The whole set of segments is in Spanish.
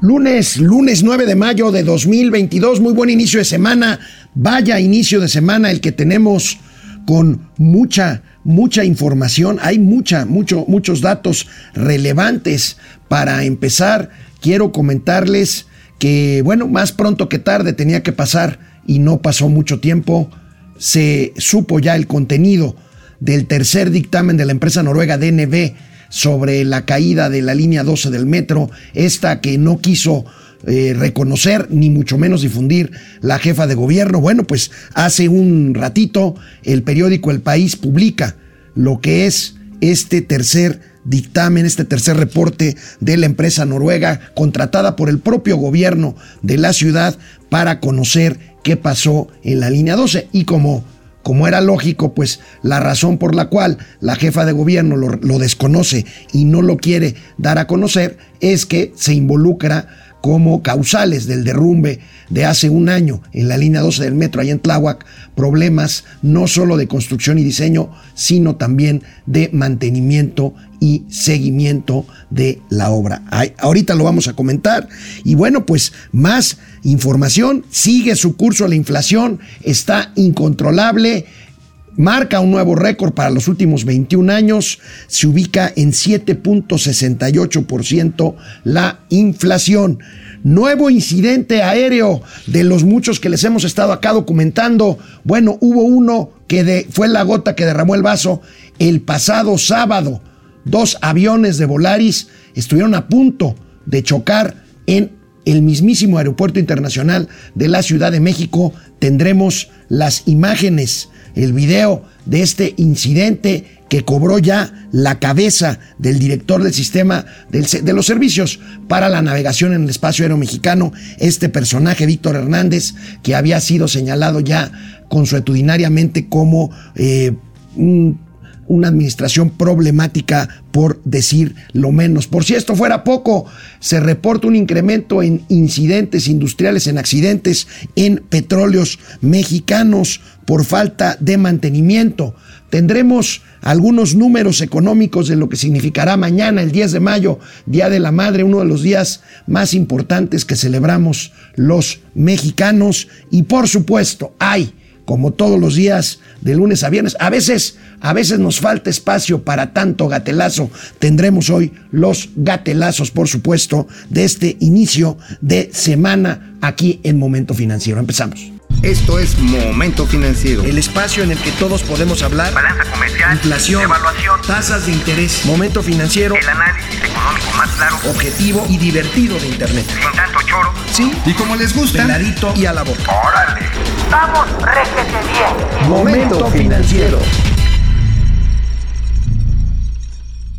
Lunes, lunes 9 de mayo de 2022, muy buen inicio de semana, vaya inicio de semana el que tenemos con mucha, mucha información, hay mucha, mucho, muchos datos relevantes para empezar. Quiero comentarles que, bueno, más pronto que tarde tenía que pasar y no pasó mucho tiempo, se supo ya el contenido del tercer dictamen de la empresa noruega DNB sobre la caída de la línea 12 del metro, esta que no quiso eh, reconocer ni mucho menos difundir la jefa de gobierno. Bueno, pues hace un ratito el periódico El País publica lo que es este tercer dictamen, este tercer reporte de la empresa noruega contratada por el propio gobierno de la ciudad para conocer qué pasó en la línea 12 y como como era lógico, pues la razón por la cual la jefa de gobierno lo, desconoce y no lo quiere dar a conocer es que se involucra como causales del derrumbe de hace un año en la línea 12 del metro allá en Tláhuac, problemas no solo de construcción y diseño, sino también de mantenimiento y seguimiento de la obra. ahorita lo vamos a comentar. Y bueno, pues más información, sigue su curso la inflación, está incontrolable marca un nuevo récord para los últimos 21 años, se ubica en 7.68% la inflación. Nuevo incidente aéreo de los muchos que les hemos estado acá documentando. Bueno, hubo uno que fue la gota que derramó el vaso el pasado sábado. Dos aviones de Volaris estuvieron a punto de chocar en el mismísimo Aeropuerto Internacional de la Ciudad de México. Tendremos las imágenes el video de este incidente que cobró ya la cabeza del director del sistema de los servicios para la navegación en el espacio aéreo mexicano, este personaje Víctor Hernández, que había sido señalado ya consuetudinariamente como eh, un una administración problemática por decir lo menos. Por si esto fuera poco, se reporta un incremento en incidentes industriales, en accidentes en petróleos mexicanos por falta de mantenimiento. Tendremos algunos números económicos de lo que significará mañana, el 10 de mayo, Día de la Madre, uno de los días más importantes que celebramos los mexicanos. Y por supuesto, hay como todos los días, de lunes a viernes. A veces, a veces nos falta espacio para tanto gatelazo. Tendremos hoy los gatelazos, por supuesto, de este inicio de semana aquí en Momento Financiero. Empezamos. Esto es Momento Financiero. El espacio en el que todos podemos hablar. Balanza comercial. Inflación. Evaluación. Tasas de interés. Momento Financiero. El análisis económico más claro. Objetivo y divertido de Internet. Sin tanto choro. Sí. Y como les gusta. Peladito y a la boca. ¡Órale! ¡Vamos, réjete bien! Momento Financiero.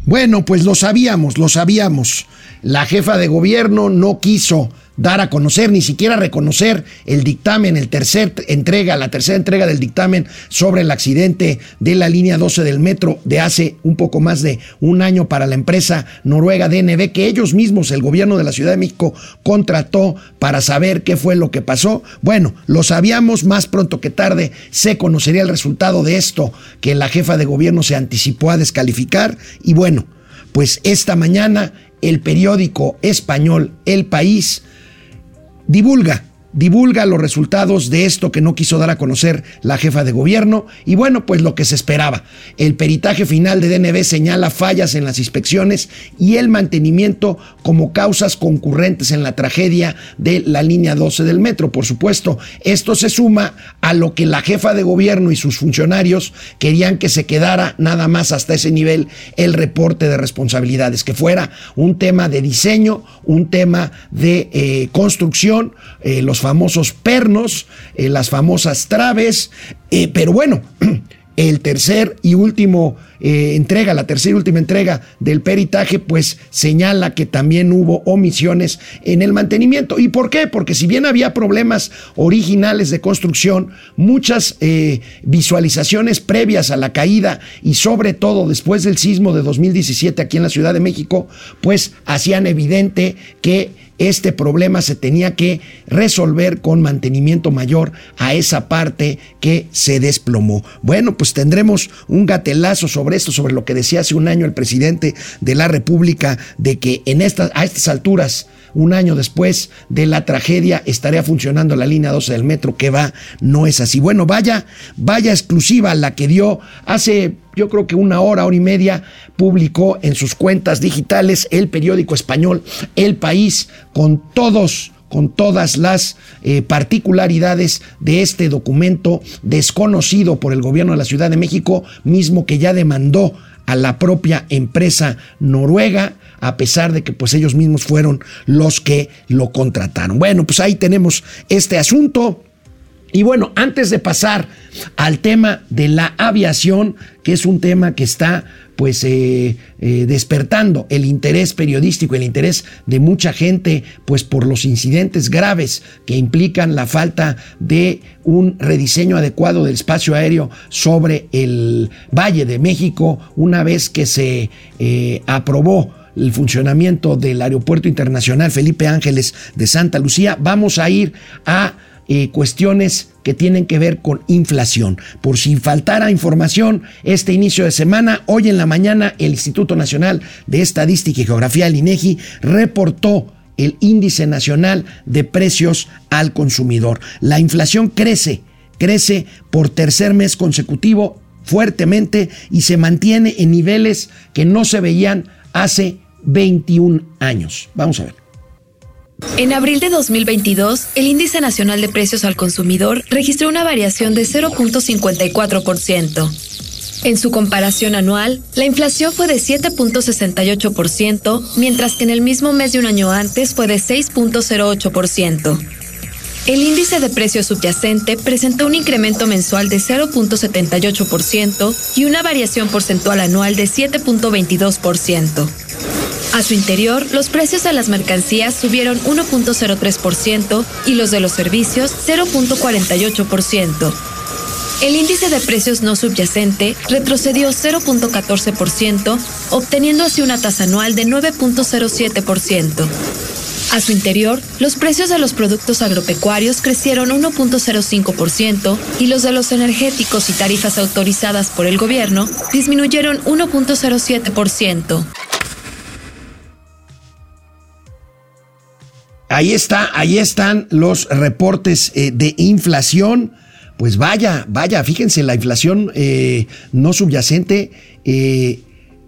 Bueno, pues lo sabíamos, lo sabíamos. La jefa de gobierno no quiso dar a conocer, ni siquiera reconocer el dictamen, el tercer entrega, la tercera entrega del dictamen sobre el accidente de la línea 12 del metro de hace un poco más de un año para la empresa noruega DNB, que ellos mismos, el gobierno de la Ciudad de México, contrató para saber qué fue lo que pasó. Bueno, lo sabíamos, más pronto que tarde se conocería el resultado de esto que la jefa de gobierno se anticipó a descalificar y bueno, pues esta mañana el periódico español El País divulga divulga los resultados de esto que no quiso dar a conocer la jefa de gobierno y bueno, pues lo que se esperaba. El peritaje final de DNB señala fallas en las inspecciones y el mantenimiento como causas concurrentes en la tragedia de la línea 12 del metro. Por supuesto, esto se suma a lo que la jefa de gobierno y sus funcionarios querían que se quedara nada más hasta ese nivel el reporte de responsabilidades, que fuera un tema de diseño, un tema de eh, construcción, eh, los famosos pernos, eh, las famosas traves, eh, pero bueno, el tercer y último eh, entrega, la tercera y última entrega del peritaje, pues señala que también hubo omisiones en el mantenimiento. ¿Y por qué? Porque si bien había problemas originales de construcción, muchas visualizaciones previas a la caída y sobre todo después del sismo de 2017 aquí en la Ciudad de México, pues hacían evidente que este problema se tenía que resolver con mantenimiento mayor a esa parte que se desplomó. Bueno, pues tendremos un gatelazo sobre esto, sobre lo que decía hace un año el presidente de la República, de que en estas, a estas alturas un año después de la tragedia estaría funcionando la línea 12 del metro, que va, no es así. Bueno, vaya, vaya exclusiva la que dio hace yo creo que una hora, hora y media, publicó en sus cuentas digitales el periódico español El País con todos con todas las eh, particularidades de este documento desconocido por el gobierno de la Ciudad de México, mismo que ya demandó a la propia empresa noruega, a pesar de que pues ellos mismos fueron los que lo contrataron. Bueno, pues ahí tenemos este asunto. Y bueno, antes de pasar al tema de la aviación, que es un tema que está pues eh, eh, despertando el interés periodístico, el interés de mucha gente, pues por los incidentes graves que implican la falta de un rediseño adecuado del espacio aéreo sobre el Valle de México, una vez que se eh, aprobó el funcionamiento del Aeropuerto Internacional Felipe Ángeles de Santa Lucía, vamos a ir a cuestiones que tienen que ver con inflación. Por si faltara información, este inicio de semana, hoy en la mañana, el Instituto Nacional de Estadística y Geografía, el INEGI, reportó el índice nacional de precios al consumidor. La inflación crece, crece por tercer mes consecutivo fuertemente y se mantiene en niveles que no se veían hace 21 años. Vamos a ver. En abril de 2022, el Índice Nacional de Precios al Consumidor registró una variación de 0.54%. En su comparación anual, la inflación fue de 7.68%, mientras que en el mismo mes de un año antes fue de 6.08%. El índice de precio subyacente presentó un incremento mensual de 0.78% y una variación porcentual anual de 7.22%. A su interior, los precios de las mercancías subieron 1.03% y los de los servicios 0.48%. El índice de precios no subyacente retrocedió 0.14%, obteniendo así una tasa anual de 9.07%. A su interior, los precios de los productos agropecuarios crecieron 1.05% y los de los energéticos y tarifas autorizadas por el gobierno disminuyeron 1.07%. Ahí está, ahí están los reportes eh, de inflación. Pues vaya, vaya, fíjense, la inflación eh, no subyacente eh,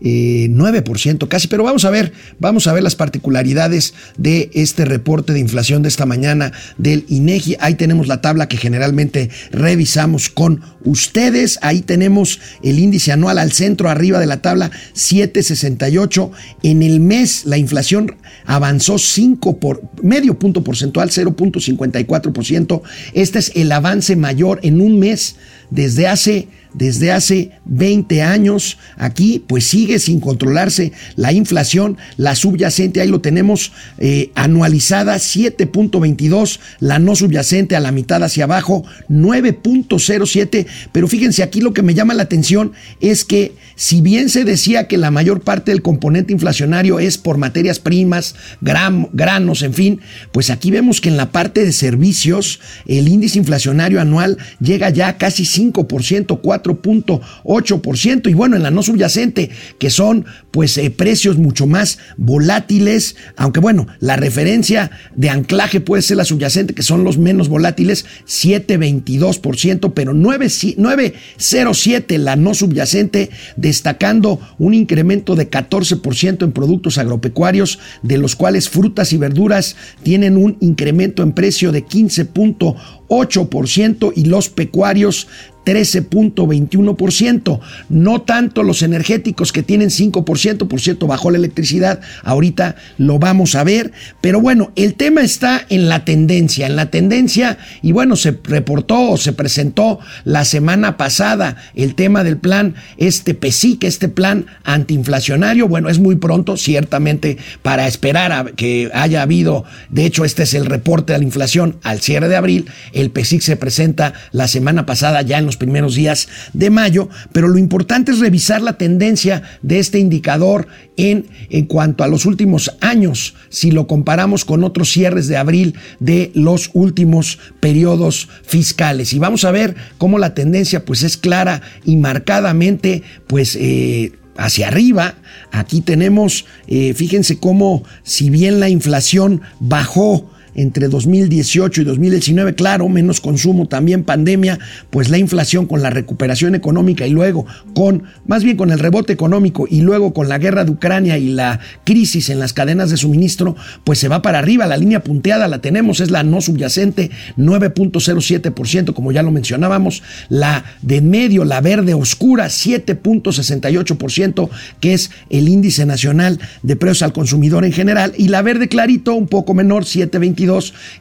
9% eh, casi, pero vamos a ver, vamos a ver las particularidades de este reporte de inflación de esta mañana del INEGI. Ahí tenemos la tabla que generalmente revisamos con ustedes. Ahí tenemos el índice anual al centro arriba de la tabla 768. En el mes la inflación avanzó 5 por medio punto porcentual, 0.54%. Este es el avance mayor en un mes desde hace desde hace 20 años. Aquí pues sigue sin controlarse la inflación, la subyacente, ahí lo tenemos eh, anualizada 7.22, la no subyacente a la mitad hacia abajo 9.07, pero fíjense aquí lo que me llama la atención es que si bien se decía que la mayor parte del componente inflacionario es por materias primas, granos, en fin, pues aquí vemos que en la parte de servicios el índice inflacionario anual llega ya a casi 5%, 4.8%. Y bueno, en la no subyacente, que son pues eh, precios mucho más volátiles, aunque bueno, la referencia de anclaje puede ser la subyacente, que son los menos volátiles, 7.22%, pero 9.07 la no subyacente, destacando un incremento de 14% en productos agropecuarios, de los cuales frutas y verduras tienen un incremento en precio de 15.8% y los pecuarios 13.21%. No tanto los energéticos que tienen 5%, por cierto, bajó la electricidad, ahorita lo vamos a ver, pero bueno, el tema está en la tendencia, en la tendencia, y bueno, se reportó o se presentó la semana pasada el tema del plan, este PESIC, este plan antiinflacionario, bueno, es muy pronto, ciertamente, para esperar a que haya habido, de hecho, este es el reporte de la inflación al cierre de abril, el PESIC se presenta la semana pasada ya en los primeros días de mayo, pero lo importante es revisar la tendencia de este indicador en, en cuanto a los últimos años, si lo comparamos con otros cierres de abril de los últimos periodos fiscales. Y vamos a ver cómo la tendencia pues es clara y marcadamente pues... Eh, hacia arriba. Aquí tenemos, eh, fíjense cómo si bien la inflación bajó entre 2018 y 2019, claro, menos consumo, también pandemia, pues la inflación con la recuperación económica y luego con, más bien con el rebote económico y luego con la guerra de Ucrania y la crisis en las cadenas de suministro, pues se va para arriba. La línea punteada la tenemos, es la no subyacente, 9.07%, como ya lo mencionábamos. La de medio, la verde oscura, 7.68%, que es el índice nacional de precios al consumidor en general. Y la verde clarito, un poco menor, 7.22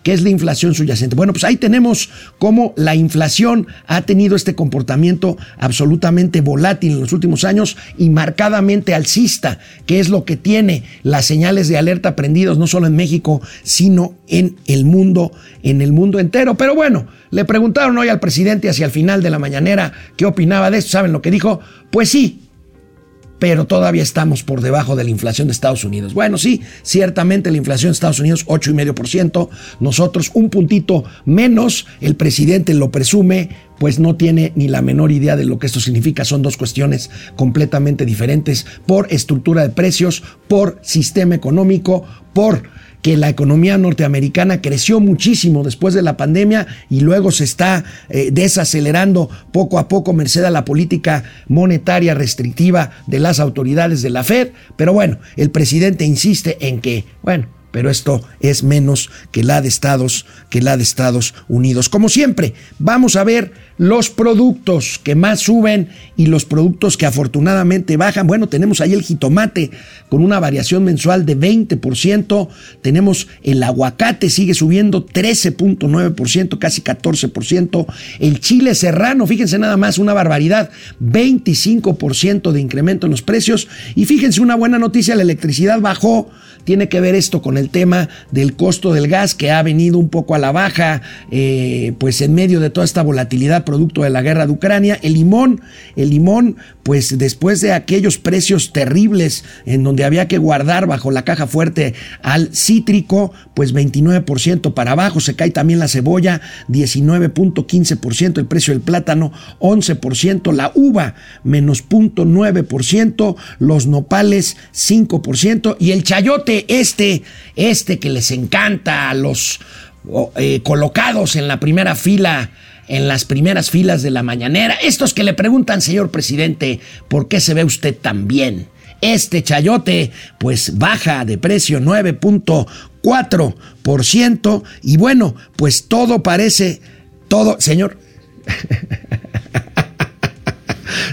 que es la inflación subyacente. Bueno, pues ahí tenemos cómo la inflación ha tenido este comportamiento absolutamente volátil en los últimos años y marcadamente alcista, que es lo que tiene las señales de alerta prendidos no solo en México, sino en el mundo, en el mundo entero. Pero bueno, le preguntaron hoy al presidente hacia el final de la mañanera qué opinaba de esto. ¿Saben lo que dijo? Pues sí, pero todavía estamos por debajo de la inflación de Estados Unidos. Bueno, sí, ciertamente la inflación de Estados Unidos 8,5%, nosotros un puntito menos, el presidente lo presume, pues no tiene ni la menor idea de lo que esto significa. Son dos cuestiones completamente diferentes por estructura de precios, por sistema económico, por que la economía norteamericana creció muchísimo después de la pandemia y luego se está eh, desacelerando poco a poco merced a la política monetaria restrictiva de las autoridades de la Fed. Pero bueno, el presidente insiste en que, bueno, pero esto es menos que la de Estados, que la de Estados Unidos. Como siempre, vamos a ver los productos que más suben y los productos que afortunadamente bajan. Bueno, tenemos ahí el jitomate con una variación mensual de 20%, tenemos el aguacate sigue subiendo 13.9%, casi 14%, el chile serrano, fíjense nada más, una barbaridad, 25% de incremento en los precios y fíjense una buena noticia, la electricidad bajó tiene que ver esto con el tema del costo del gas que ha venido un poco a la baja, eh, pues en medio de toda esta volatilidad producto de la guerra de Ucrania. El limón, el limón, pues después de aquellos precios terribles en donde había que guardar bajo la caja fuerte al cítrico, pues 29% para abajo, se cae también la cebolla, 19.15%, el precio del plátano, 11%, la uva, menos 0.9%, los nopales, 5% y el chayote este, este que les encanta a los eh, colocados en la primera fila, en las primeras filas de la mañanera, estos que le preguntan, señor presidente, ¿por qué se ve usted tan bien? Este chayote, pues baja de precio 9.4%. Y bueno, pues todo parece, todo, señor.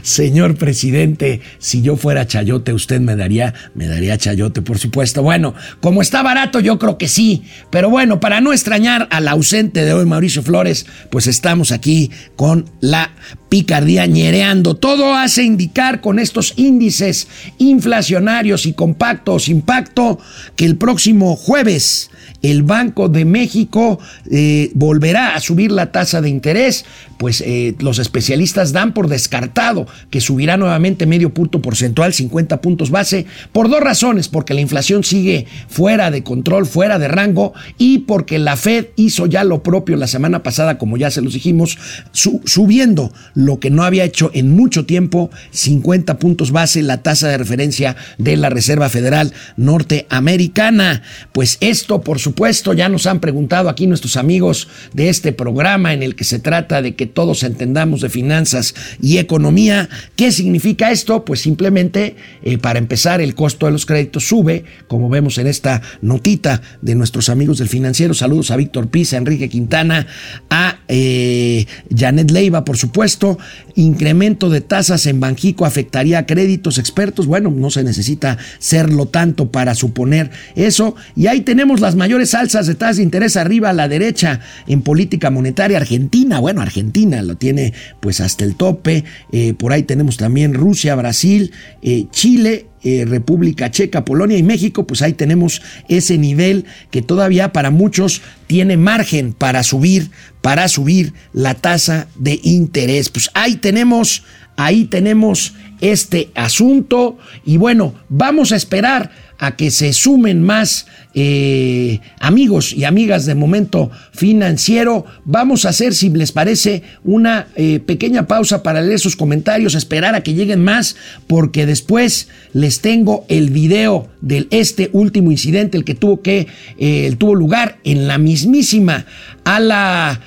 Señor presidente, si yo fuera chayote, usted me daría, me daría chayote, por supuesto. Bueno, como está barato, yo creo que sí. Pero bueno, para no extrañar al ausente de hoy, Mauricio Flores, pues estamos aquí con la picardía ñereando. Todo hace indicar con estos índices inflacionarios y compactos impacto que el próximo jueves el Banco de México eh, volverá a subir la tasa de interés, pues eh, los especialistas dan por descartado que subirá nuevamente medio punto porcentual, 50 puntos base, por dos razones, porque la inflación sigue fuera de control, fuera de rango, y porque la Fed hizo ya lo propio la semana pasada, como ya se los dijimos, subiendo lo que no había hecho en mucho tiempo, 50 puntos base, la tasa de referencia de la Reserva Federal Norteamericana. Pues esto, por supuesto, supuesto, ya nos han preguntado aquí nuestros amigos de este programa en el que se trata de que todos entendamos de finanzas y economía. ¿Qué significa esto? Pues simplemente, eh, para empezar, el costo de los créditos sube, como vemos en esta notita de nuestros amigos del financiero. Saludos a Víctor Pisa, Enrique Quintana, a eh, Janet Leiva, por supuesto. Incremento de tasas en Banjico afectaría a créditos expertos. Bueno, no se necesita serlo tanto para suponer eso. Y ahí tenemos las mayores alzas de tasas de interés arriba a la derecha en política monetaria. Argentina, bueno, Argentina lo tiene pues hasta el tope. Eh, por ahí tenemos también Rusia, Brasil, eh, Chile eh, República Checa, Polonia y México, pues ahí tenemos ese nivel que todavía para muchos tiene margen para subir, para subir la tasa de interés. Pues ahí tenemos, ahí tenemos este asunto y bueno, vamos a esperar a que se sumen más eh, amigos y amigas de momento financiero. Vamos a hacer, si les parece, una eh, pequeña pausa para leer sus comentarios, esperar a que lleguen más, porque después les tengo el video del este último incidente, el que tuvo que eh, tuvo lugar en la mismísima ala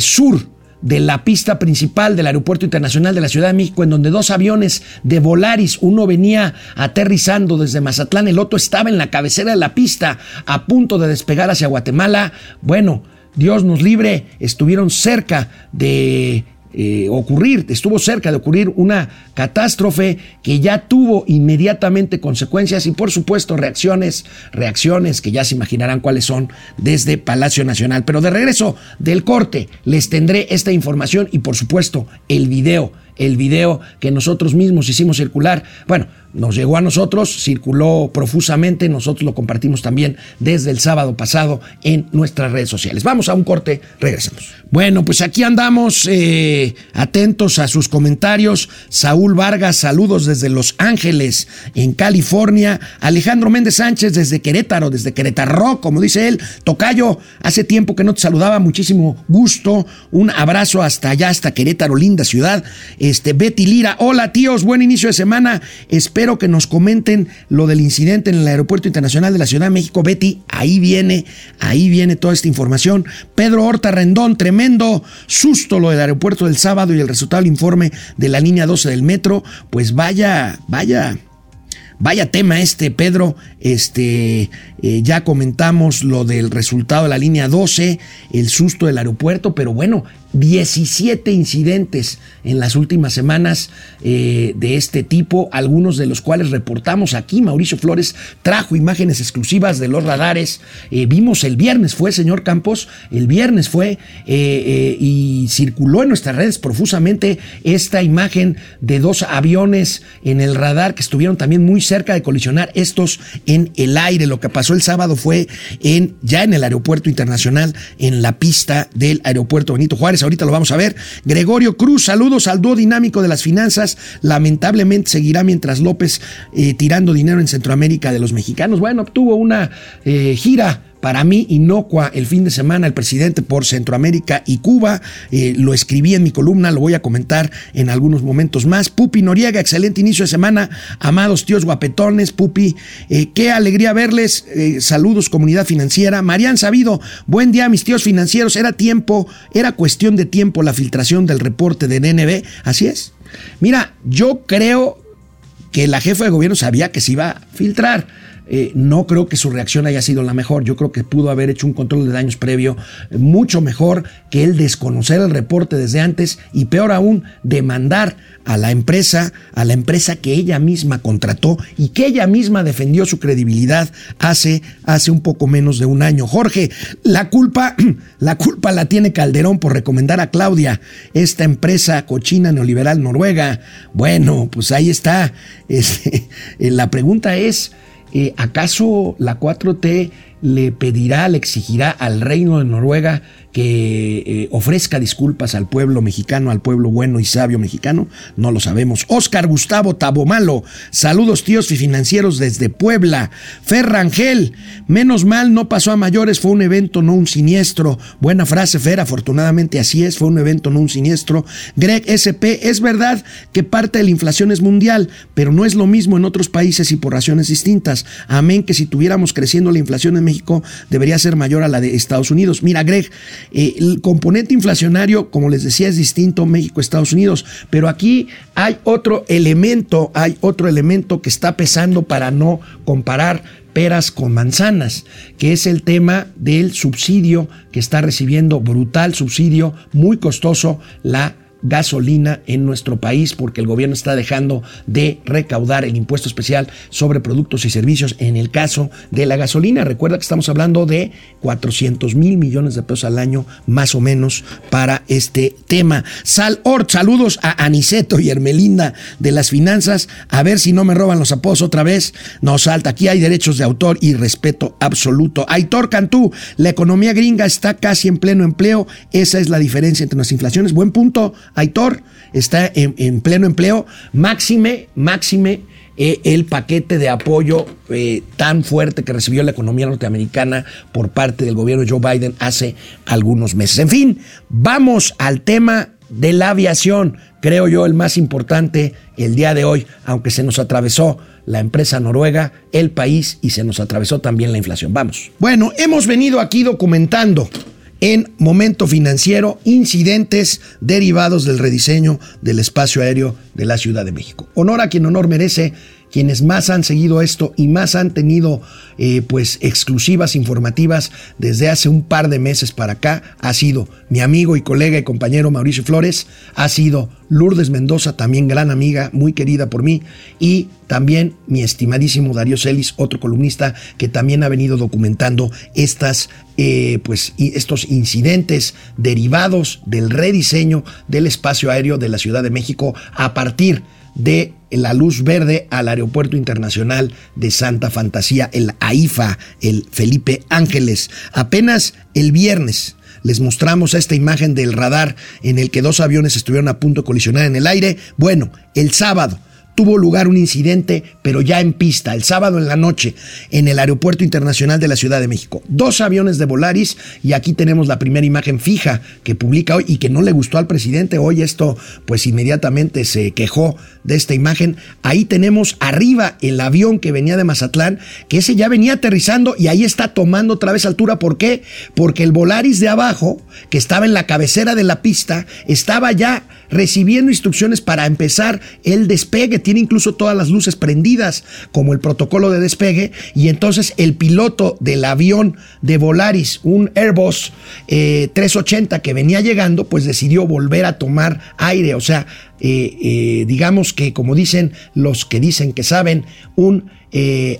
sur de la pista principal del Aeropuerto Internacional de la Ciudad de México, en donde dos aviones de Volaris, uno venía aterrizando desde Mazatlán, el otro estaba en la cabecera de la pista a punto de despegar hacia Guatemala. Bueno, Dios nos libre, estuvieron cerca de eh, ocurrir, estuvo cerca de ocurrir una catástrofe que ya tuvo inmediatamente consecuencias y por supuesto reacciones, reacciones que ya se imaginarán cuáles son desde Palacio Nacional. Pero de regreso del corte les tendré esta información y por supuesto el video, el video que nosotros mismos hicimos circular. Bueno, nos llegó a nosotros, circuló profusamente, nosotros lo compartimos también desde el sábado pasado en nuestras redes sociales. Vamos a un corte, regresamos. Bueno, pues aquí andamos eh, atentos a sus comentarios. Saúl Vargas, saludos desde Los Ángeles, en California. Alejandro Méndez Sánchez desde Querétaro, desde Querétaro, como dice él. Tocayo, hace tiempo que no te saludaba, muchísimo gusto. Un abrazo hasta allá, hasta Querétaro, linda ciudad. Este, Betty Lira, hola tíos, buen inicio de semana. Espero que nos comenten lo del incidente en el Aeropuerto Internacional de la Ciudad de México. Betty, ahí viene, ahí viene toda esta información. Pedro Horta Rendón, tremendo susto lo del aeropuerto del sábado y el resultado del informe de la línea 12 del metro. Pues vaya, vaya. Vaya tema este, Pedro. Este, eh, ya comentamos lo del resultado de la línea 12, el susto del aeropuerto, pero bueno, 17 incidentes en las últimas semanas eh, de este tipo, algunos de los cuales reportamos aquí. Mauricio Flores trajo imágenes exclusivas de los radares. Eh, vimos el viernes, fue, señor Campos, el viernes fue eh, y circuló en nuestras redes profusamente esta imagen de dos aviones en el radar que estuvieron también muy cerca de colisionar, estos en el aire. Lo que pasó el sábado fue en, ya en el aeropuerto internacional, en la pista del aeropuerto Benito Juárez ahorita lo vamos a ver. Gregorio Cruz, saludos al dúo dinámico de las finanzas. Lamentablemente seguirá mientras López eh, tirando dinero en Centroamérica de los mexicanos. Bueno, tuvo una eh, gira para mí inocua el fin de semana el presidente por Centroamérica y Cuba. Eh, lo escribí en mi columna, lo voy a comentar en algunos momentos más. Pupi Noriega, excelente inicio de semana. Amados tíos guapetones, Pupi, eh, qué alegría verles. Eh, saludos, comunidad financiera. Marian Sabido, buen día, mis tíos financieros. Era tiempo, era cuestión de tiempo la filtración del reporte de DNB. Así es. Mira, yo creo que la jefa de gobierno sabía que se iba a filtrar eh, no creo que su reacción haya sido la mejor. Yo creo que pudo haber hecho un control de daños previo mucho mejor que el desconocer el reporte desde antes y peor aún, demandar a la empresa, a la empresa que ella misma contrató y que ella misma defendió su credibilidad hace, hace un poco menos de un año. Jorge, la culpa, la culpa la tiene Calderón por recomendar a Claudia, esta empresa cochina neoliberal noruega. Bueno, pues ahí está. Este, la pregunta es, eh, ¿acaso la 4T le pedirá, le exigirá al reino de Noruega que eh, ofrezca disculpas al pueblo mexicano, al pueblo bueno y sabio mexicano? No lo sabemos. Oscar Gustavo Tabomalo, saludos tíos y financieros desde Puebla. Ferrangel, menos mal no pasó a mayores, fue un evento, no un siniestro. Buena frase, Fer, afortunadamente así es, fue un evento, no un siniestro. Greg SP, es verdad que parte de la inflación es mundial, pero no es lo mismo en otros países y por razones distintas. Amén que si tuviéramos creciendo la inflación en México debería ser mayor a la de Estados Unidos. Mira, Greg, eh, el componente inflacionario, como les decía, es distinto México-Estados Unidos, pero aquí hay otro elemento, hay otro elemento que está pesando para no comparar peras con manzanas, que es el tema del subsidio que está recibiendo, brutal subsidio, muy costoso, la gasolina en nuestro país porque el gobierno está dejando de recaudar el impuesto especial sobre productos y servicios en el caso de la gasolina. Recuerda que estamos hablando de 400 mil millones de pesos al año más o menos para este tema. Sal Ort, saludos a Aniceto y Hermelinda de las finanzas. A ver si no me roban los apodos otra vez. No salta, aquí hay derechos de autor y respeto absoluto. Aitor Cantú, la economía gringa está casi en pleno empleo. Esa es la diferencia entre las inflaciones. Buen punto, Aitor. Está en, pleno empleo. Máxime, máxime eh, el paquete de apoyo eh, tan fuerte que recibió la economía norteamericana por parte del gobierno de Joe Biden hace algunos meses. En fin, vamos al tema de la aviación, creo yo el más importante el día de hoy, aunque se nos atravesó la empresa noruega, el país y se nos atravesó también la inflación. Vamos. Bueno, hemos venido aquí documentando en momento financiero incidentes derivados del rediseño del espacio aéreo de la Ciudad de México. Honor a quien honor merece quienes más han seguido esto y más han tenido eh, pues exclusivas informativas desde hace un par de meses para acá ha sido mi amigo y colega y compañero Mauricio Flores, ha sido Lourdes Mendoza, también gran amiga, muy querida por mí, y también mi estimadísimo Darío Celis, otro columnista que también ha venido documentando estas, eh, pues, estos incidentes derivados del rediseño del espacio aéreo de la Ciudad de México a partir de la luz verde al Aeropuerto Internacional de Santa Fantasía, el AIFA, el Felipe Ángeles. Apenas el viernes les mostramos esta imagen del radar en el que dos aviones estuvieron a punto de colisionar en el aire. Bueno, el sábado tuvo lugar un incidente, pero ya en pista, el sábado en la noche, en el Aeropuerto Internacional de la Ciudad de México. Dos aviones de Volaris y aquí tenemos la primera imagen fija que publica hoy y que no le gustó al presidente. Hoy esto pues inmediatamente se quejó de esta imagen. Ahí tenemos arriba el avión que venía de Mazatlán, que ese ya venía aterrizando y ahí está tomando otra vez altura. ¿Por qué? Porque el Volaris de abajo, que estaba en la cabecera de la pista, estaba ya recibiendo instrucciones para empezar el despegue. Tiene incluso todas las luces prendidas, como el protocolo de despegue. Y entonces el piloto del avión de Volaris, un Airbus 380 eh, que venía llegando, pues decidió volver a tomar aire. O sea, eh, eh, digamos que, como dicen los que dicen que saben, un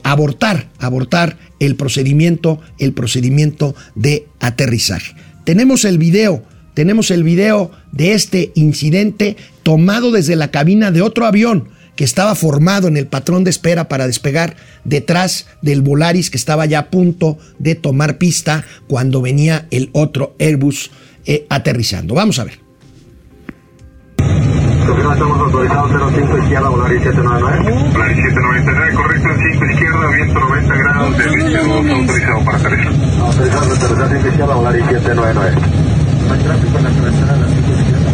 abortar, abortar el procedimiento, el procedimiento de aterrizaje. Tenemos el video tenemos el video de este incidente tomado desde la cabina de otro avión que estaba formado en el patrón de espera para despegar detrás del Volaris que estaba ya a punto de tomar pista cuando venía el otro Airbus eh, aterrizando. Vamos a ver. Estamos autorizados 05 izquierda, Volaris 799. Volaris 799, correcto, 5 izquierda, viento 90 grados, servicio autorizado para aterrizar. Autorizado para aterrizar 5 izquierda, Volaris 799 hay tráfico en la carretera de la 5 izquierda.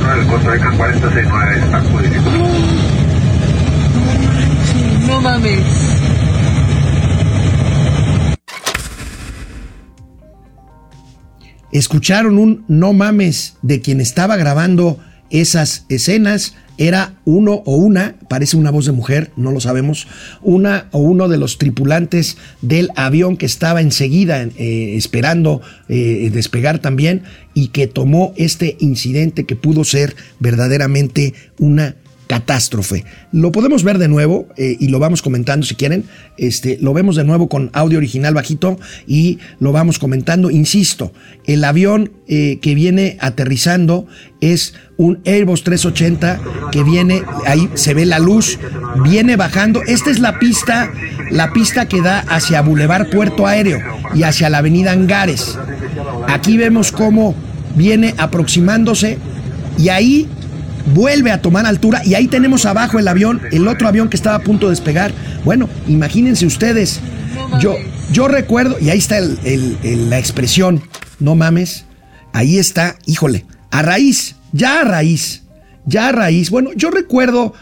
No, el Costa Rica 469 está jurídico. No mames. Escucharon un no mames de quien estaba grabando esas escenas era uno o una, parece una voz de mujer, no lo sabemos, una o uno de los tripulantes del avión que estaba enseguida eh, esperando eh, despegar también y que tomó este incidente que pudo ser verdaderamente una catástrofe. Lo podemos ver de nuevo eh, y lo vamos comentando si quieren. Este, lo vemos de nuevo con audio original bajito y lo vamos comentando. Insisto, el avión eh, que viene aterrizando es un Airbus 380 que viene, ahí se ve la luz, viene bajando. Esta es la pista, la pista que da hacia Boulevard Puerto Aéreo y hacia la avenida Angares. Aquí vemos cómo viene aproximándose y ahí vuelve a tomar altura y ahí tenemos abajo el avión, el otro avión que estaba a punto de despegar. Bueno, imagínense ustedes, yo, yo recuerdo, y ahí está la expresión, no mames, ahí está, híjole, a raíz, ya a raíz, ya a raíz. Bueno, yo recuerdo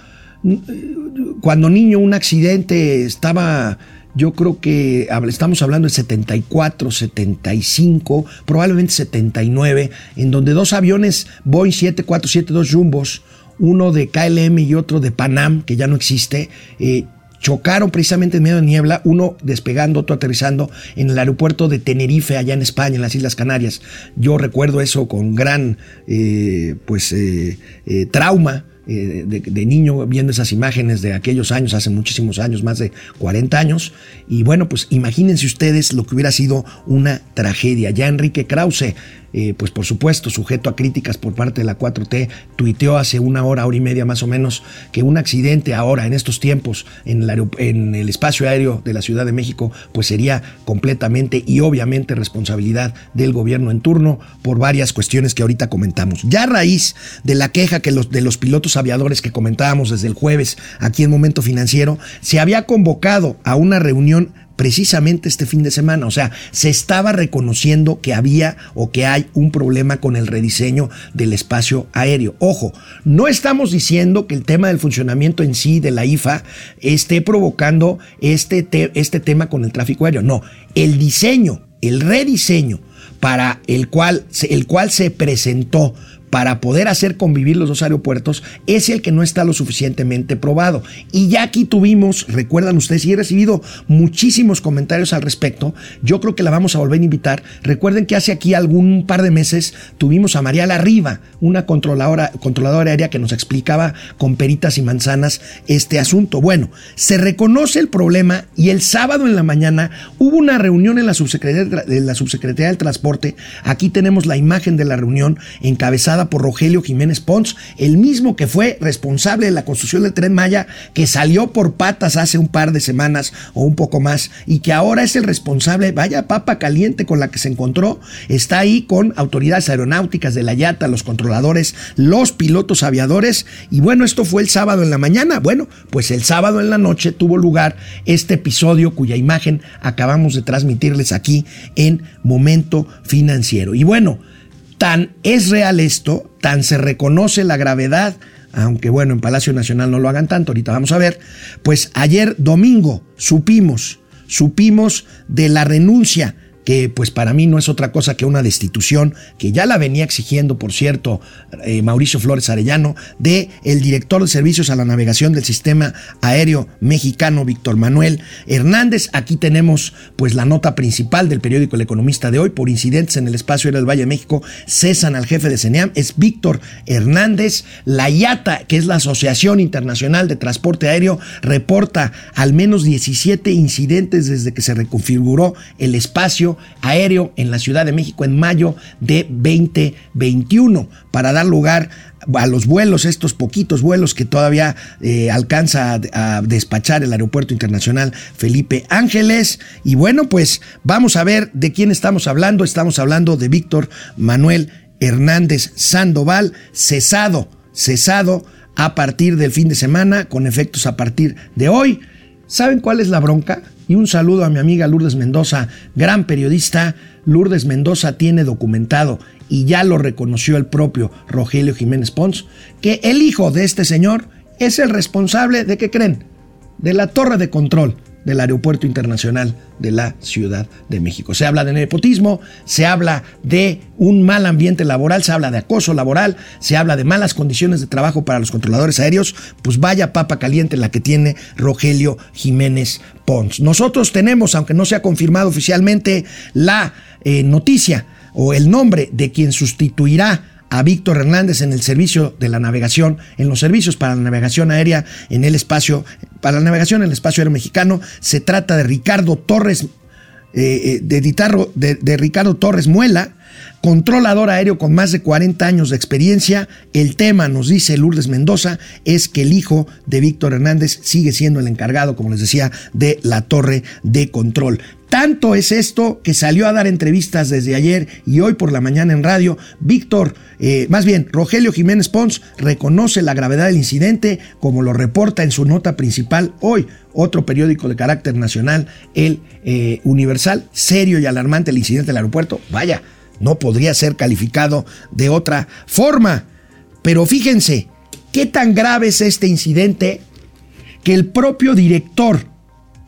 mm, cuando niño un accidente estaba yo creo que estamos hablando de 74, 75, probablemente 79, en donde dos aviones Boeing 7472 Jumbos, uno de KLM y otro de Panam, que ya no existe, eh, chocaron precisamente en medio de niebla, uno despegando, otro aterrizando en el aeropuerto de Tenerife, allá en España, en las Islas Canarias. Yo recuerdo eso con gran eh, pues, eh, eh. De, de, niño viendo esas imágenes de aquellos años, hace muchísimos años, más de 40 años. Y bueno, pues imagínense ustedes lo que hubiera sido una tragedia. Ya Enrique Krause, eh, pues por supuesto, sujeto a críticas por parte de la 4T, tuiteó hace una hora, hora y media más o menos, que un accidente ahora, en estos tiempos, en el, en el espacio aéreo de la Ciudad de México, pues sería completamente y obviamente responsabilidad del gobierno en turno por varias cuestiones que ahorita comentamos. Ya a raíz de la queja que los, de los pilotos aviadores que comentábamos desde el jueves aquí en Momento Financiero, se había convocado a una reunión precisamente este fin de semana. O sea, se estaba reconociendo que había o que hay un problema con el rediseño del espacio aéreo. Ojo, no estamos diciendo que el tema del funcionamiento en sí de la IFA esté provocando este, este tema con el tráfico aéreo. No, el diseño, el rediseño para el cual, el cual se presentó para poder hacer convivir los dos aeropuertos es el que no está lo suficientemente probado. Y ya aquí tuvimos, recuerdan ustedes, y he recibido muchísimos comentarios al respecto, yo creo que la vamos a volver a invitar. Recuerden que hace aquí algún par de meses tuvimos a María Larriba, una controladora, controladora aérea que nos explicaba con peritas y manzanas este asunto. Bueno, se reconoce el problema y el sábado en la mañana hubo una reunión en la subsecretaría, de la subsecretaría del Transporte. Aquí tenemos la imagen de la reunión encabezada por Rogelio Jiménez Pons, el mismo que fue responsable de la construcción del tren Maya, que salió por patas hace un par de semanas o un poco más, y que ahora es el responsable, vaya papa caliente con la que se encontró, está ahí con autoridades aeronáuticas de la YATA, los controladores, los pilotos aviadores, y bueno, esto fue el sábado en la mañana, bueno, pues el sábado en la noche tuvo lugar este episodio cuya imagen acabamos de transmitirles aquí en Momento Financiero. Y bueno, Tan es real esto, tan se reconoce la gravedad, aunque bueno, en Palacio Nacional no lo hagan tanto, ahorita vamos a ver, pues ayer domingo supimos, supimos de la renuncia que pues para mí no es otra cosa que una destitución, que ya la venía exigiendo, por cierto, eh, Mauricio Flores Arellano, de el director de servicios a la navegación del sistema aéreo mexicano, Víctor Manuel Hernández. Aquí tenemos pues la nota principal del periódico El Economista de hoy, por incidentes en el espacio aéreo del Valle de México, cesan al jefe de CENEAM, es Víctor Hernández. La IATA, que es la Asociación Internacional de Transporte Aéreo, reporta al menos 17 incidentes desde que se reconfiguró el espacio aéreo en la Ciudad de México en mayo de 2021 para dar lugar a los vuelos, estos poquitos vuelos que todavía eh, alcanza a, a, despachar el Aeropuerto Internacional Felipe Ángeles. Y bueno, pues vamos a ver de quién estamos hablando. Estamos hablando de Víctor Manuel Hernández Sandoval, cesado, cesado a partir del fin de semana, con efectos a partir de hoy. ¿Saben cuál es la bronca? Y un saludo a mi amiga Lourdes Mendoza, gran periodista. Lourdes Mendoza tiene documentado, y ya lo reconoció el propio Rogelio Jiménez Pons, que el hijo de este señor es el responsable de, ¿qué creen? De la torre de control del Aeropuerto Internacional de la Ciudad de México. Se habla de nepotismo, se habla de un mal ambiente laboral, se habla de acoso laboral, se habla de malas condiciones de trabajo para los controladores aéreos, pues vaya papa caliente la que tiene Rogelio Jiménez Pons. Nosotros tenemos, aunque no se ha confirmado oficialmente, la eh, noticia o el nombre de quien sustituirá a Víctor Hernández en el servicio de la navegación, en los servicios para la navegación aérea en el espacio, para la navegación en el espacio aéreo mexicano. Se trata de Ricardo Torres, eh, de, de, de Ricardo Torres Muela, controlador aéreo con más de 40 años de experiencia. El tema, nos dice Lourdes Mendoza, es que el hijo de Víctor Hernández sigue siendo el encargado, como les decía, de la torre de control. Tanto es esto que salió a dar entrevistas desde ayer y hoy por la mañana en radio. Víctor, eh, más bien, Rogelio Jiménez Pons reconoce la gravedad del incidente, como lo reporta en su nota principal hoy. Otro periódico de carácter nacional, el eh, Universal, serio y alarmante el incidente del aeropuerto. Vaya, no podría ser calificado de otra forma. Pero fíjense, qué tan grave es este incidente que el propio director,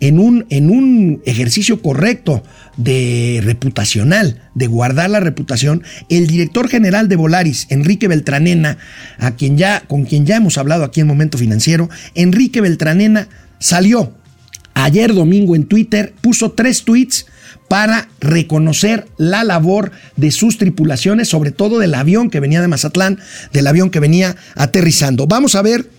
en un, en un ejercicio correcto de reputacional, de guardar la reputación, el director general de Volaris, Enrique Beltranena, a quien ya, con quien ya hemos hablado aquí en Momento Financiero, Enrique Beltranena salió ayer domingo en Twitter, puso tres tweets para reconocer la labor de sus tripulaciones, sobre todo del avión que venía de Mazatlán, del avión que venía aterrizando. Vamos a ver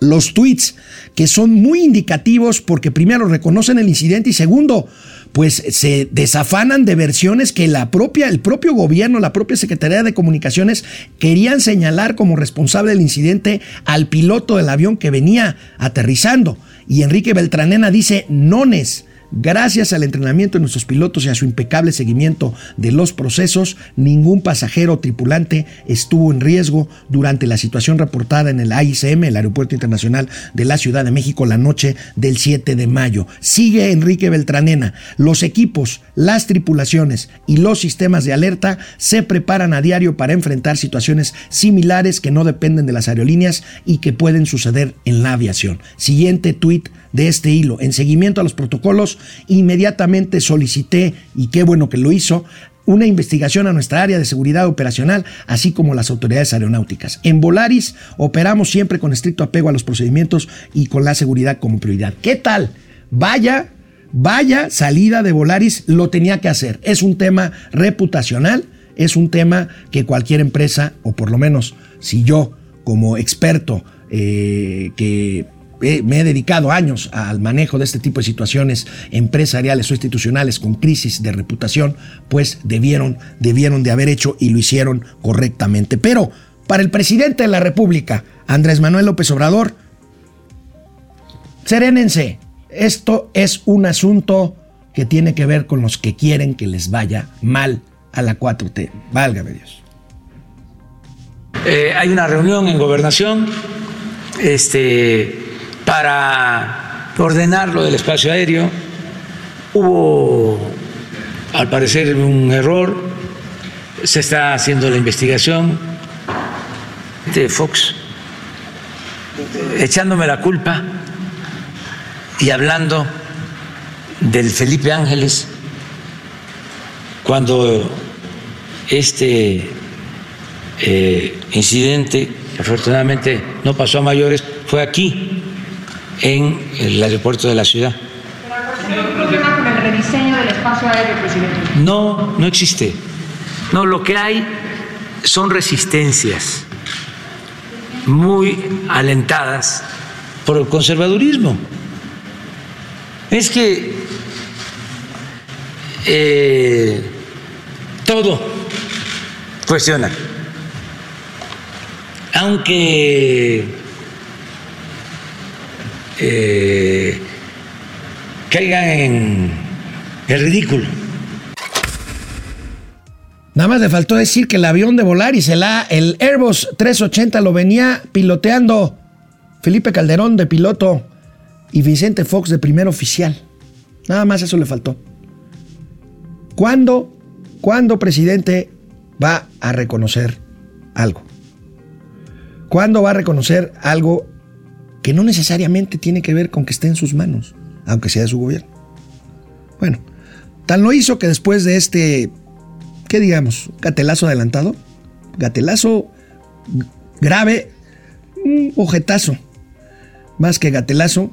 los tweets que son muy indicativos porque primero reconocen el incidente y segundo, pues se desafanan de versiones que la propia, el propio gobierno, la propia Secretaría de Comunicaciones querían señalar como responsable del incidente al piloto del avión que venía aterrizando. Y Enrique Beltranena dice, nones, Gracias al entrenamiento de nuestros pilotos y a su impecable seguimiento de los procesos, ningún pasajero o tripulante estuvo en riesgo durante la situación reportada en el AICM, el Aeropuerto Internacional de la Ciudad de México, la noche del 7 de mayo. Sigue Enrique Beltranena. Los equipos, las tripulaciones y los sistemas de alerta se preparan a diario para enfrentar situaciones similares que no dependen de las aerolíneas y que pueden suceder en la aviación. Siguiente tuit de este hilo. En seguimiento a los protocolos, inmediatamente solicité, y qué bueno que lo hizo, una investigación a nuestra área de seguridad operacional, así como las autoridades aeronáuticas. En Volaris operamos siempre con estricto apego a los procedimientos y con la seguridad como prioridad. ¿Qué tal? Vaya, vaya salida de Volaris, lo tenía que hacer. Es un tema reputacional, es un tema que cualquier empresa, o por lo menos si yo como experto eh, que me he dedicado años al manejo de este tipo de situaciones empresariales o institucionales con crisis de reputación, pues debieron, debieron de haber hecho y lo hicieron correctamente. Pero para el presidente de la República, Andrés Manuel López Obrador, serénense, esto es un asunto que tiene que ver con los que quieren que les vaya mal a la 4T. Válgame Dios. Eh, hay una reunión en gobernación. Este para ordenar lo del espacio aéreo. Hubo, al parecer, un error. Se está haciendo la investigación de Fox, echándome la culpa y hablando del Felipe Ángeles cuando este eh, incidente, afortunadamente no pasó a mayores, fue aquí en el aeropuerto de la ciudad. No, no existe. No, lo que hay son resistencias muy alentadas por el conservadurismo. Es que eh, todo cuestiona. Aunque eh, caigan en el ridículo. Nada más le faltó decir que el avión de Volaris, el, el Airbus 380, lo venía piloteando Felipe Calderón de piloto y Vicente Fox de primer oficial. Nada más eso le faltó. ¿Cuándo, ¿cuándo, presidente, va a reconocer algo? ¿Cuándo va a reconocer algo que no necesariamente tiene que ver con que esté en sus manos, aunque sea de su gobierno. Bueno, tan lo hizo que después de este, ¿qué digamos? Gatelazo adelantado, gatelazo grave, un ojetazo, más que gatelazo,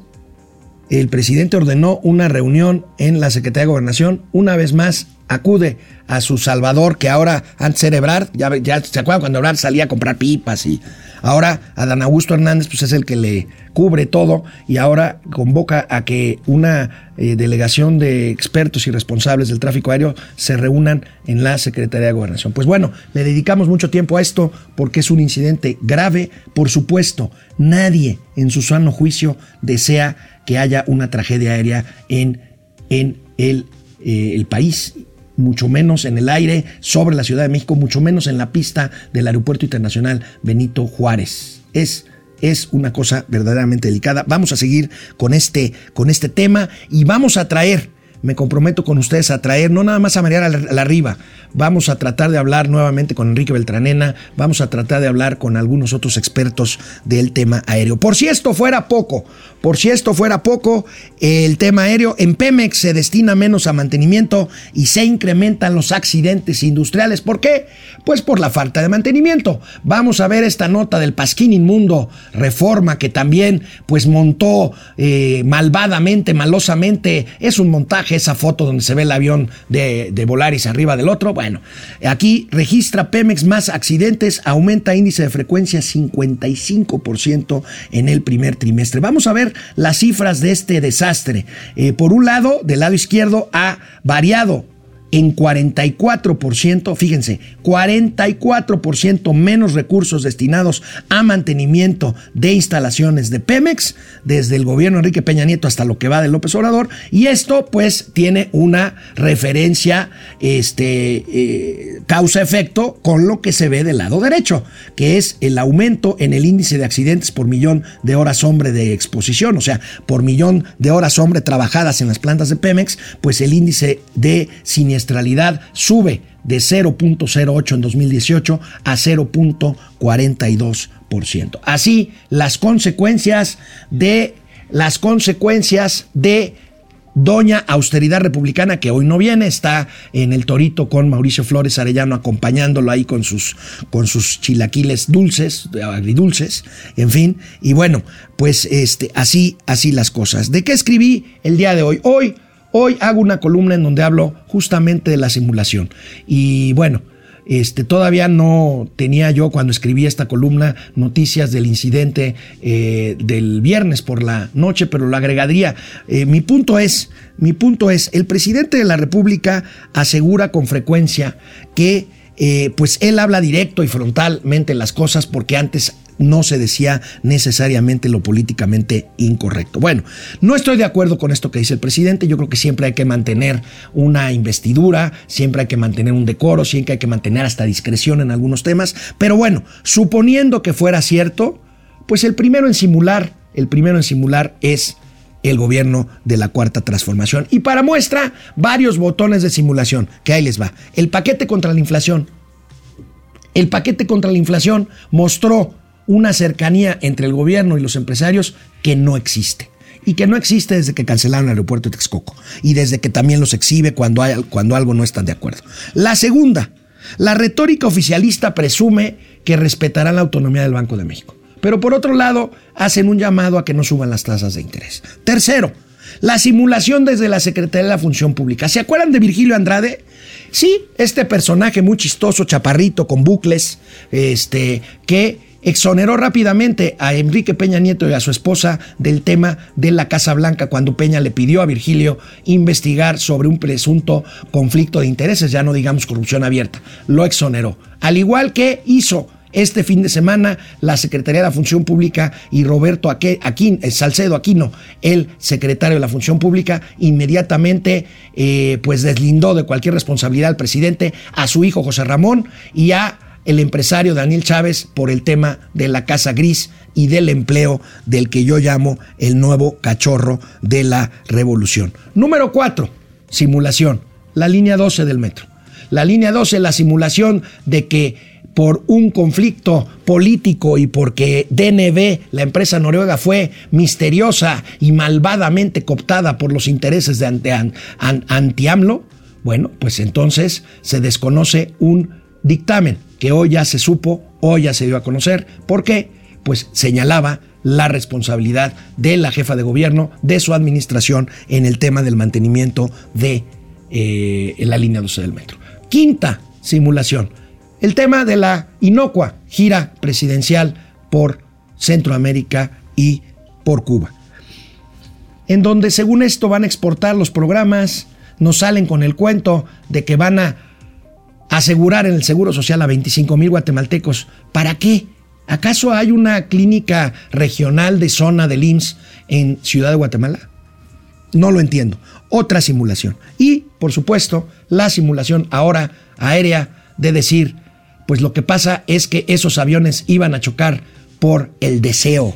el presidente ordenó una reunión en la Secretaría de Gobernación, una vez más acude a su salvador, que ahora antes era Ebrard, ya, se acuerdan cuando Ebrard salía a comprar pipas y ahora Adán Augusto Hernández pues es el que le cubre todo y ahora convoca a que una eh, delegación de expertos y responsables del tráfico aéreo se reúnan en la Secretaría de Gobernación. Pues bueno, le dedicamos mucho tiempo a esto porque es un incidente grave, por supuesto, nadie en su sano juicio desea que haya una tragedia aérea en, en el, eh, el país mucho menos en el aire sobre la Ciudad de México, mucho menos en la pista del Aeropuerto Internacional Benito Juárez. Es es una cosa verdaderamente delicada. Vamos a seguir con este, con este tema y vamos a traer me comprometo con ustedes a traer, no nada más a la Riva, vamos a tratar de hablar nuevamente con Enrique Beltranena, vamos a tratar de hablar con algunos otros expertos del tema aéreo. Por si esto fuera poco, por si esto fuera poco, el tema aéreo, en Pemex se destina menos a mantenimiento y se incrementan los accidentes industriales. ¿Por qué? Pues por la falta de mantenimiento. Vamos a ver esta nota del Pasquín Inmundo Reforma que también pues montó eh, malvadamente, malosamente. Es un montaje esa foto donde se ve el avión de, Volaris arriba del otro. Bueno, aquí registra Pemex más accidentes, aumenta índice de frecuencia 55% en el primer trimestre. Vamos a ver las cifras de este desastre. Eh, por un lado, del lado izquierdo ha variado en 44%, fíjense, 44% menos recursos destinados a mantenimiento de instalaciones de Pemex, desde el gobierno Enrique Peña Nieto hasta lo que va de López Obrador, y esto pues tiene una referencia, este, eh, causa-efecto con lo que se ve del lado derecho, que es el aumento en el índice de accidentes por millón de horas hombre de exposición, o sea, por millón de horas hombre trabajadas en las plantas de Pemex, pues el índice de sube de 0.08 en 2018 a 0.42%. Así, las consecuencias de las consecuencias de Doña Austeridad Republicana, que hoy no viene, está en el Torito con Mauricio Flores Arellano acompañándolo ahí con sus, con sus chilaquiles dulces, agridulces, en fin. Y bueno, pues este, así, así las cosas. ¿De qué escribí el día de hoy? Hoy Hoy hago una columna en donde hablo justamente de la simulación. Y bueno, este, todavía no tenía yo cuando escribí esta columna noticias del incidente eh, del viernes por la noche, pero lo agregaría. Eh, mi punto es, mi punto es, el presidente de la República asegura con frecuencia que eh, pues él habla directo y frontalmente las cosas porque antes no se decía necesariamente lo políticamente incorrecto. Bueno, no estoy de acuerdo con esto que dice el presidente, yo creo que siempre hay que mantener una investidura, siempre hay que mantener un decoro, siempre hay que mantener hasta discreción en algunos temas, pero bueno, suponiendo que fuera cierto, pues el primero en simular, el primero en simular es el gobierno de la cuarta transformación. Y para muestra, varios botones de simulación, que ahí les va. El paquete contra la inflación. El paquete contra la inflación mostró una cercanía entre el gobierno y los empresarios que no existe. Y que no existe desde que cancelaron el aeropuerto de Texcoco. Y desde que también los exhibe cuando, cuando algo no están de acuerdo. La segunda, la retórica oficialista presume que respetará la autonomía del Banco de México. Pero por otro lado, hacen un llamado a que no suban las tasas de interés. Tercero, la simulación desde la Secretaría de la Función Pública. ¿Se acuerdan de Virgilio Andrade? Sí, este personaje muy chistoso, chaparrito, con bucles, este, que exoneró rápidamente a Enrique Peña Nieto y a su esposa del tema de la Casa Blanca cuando Peña le pidió a Virgilio investigar sobre un presunto conflicto de intereses, ya no digamos corrupción abierta. Lo exoneró. Al igual que hizo este fin de semana la Secretaría de la Función Pública y Roberto Aquín, eh, Salcedo Aquino, el secretario de la Función Pública, inmediatamente eh, pues deslindó de cualquier responsabilidad al presidente, a su hijo José Ramón y a el empresario Daniel Chávez por el tema de la casa gris y del empleo del que yo llamo el nuevo cachorro de la revolución. Número cuatro, simulación. La línea 12 del metro. La línea 12, la simulación de que por un conflicto político y porque DNB, la empresa noruega, fue misteriosa y malvadamente cooptada por los intereses de anti-AMLO, bueno, pues entonces se desconoce un dictamen que hoy ya se supo, hoy ya se dio a conocer. ¿Por qué? Pues señalaba la responsabilidad de la jefa de gobierno, de su administración en el tema del mantenimiento de eh, la línea 12 del metro. Quinta simulación, el tema de la inocua gira presidencial por Centroamérica y por Cuba, en donde según esto van a exportar los programas, nos salen con el cuento de que van a asegurar en el Seguro Social a 25 mil guatemaltecos. ¿Para qué? ¿Acaso hay una clínica regional de zona del IMSS en Ciudad de Guatemala? No lo entiendo. Otra simulación. Y, por supuesto, la simulación ahora aérea de decir, pues lo que pasa es que esos aviones iban a chocar por el deseo,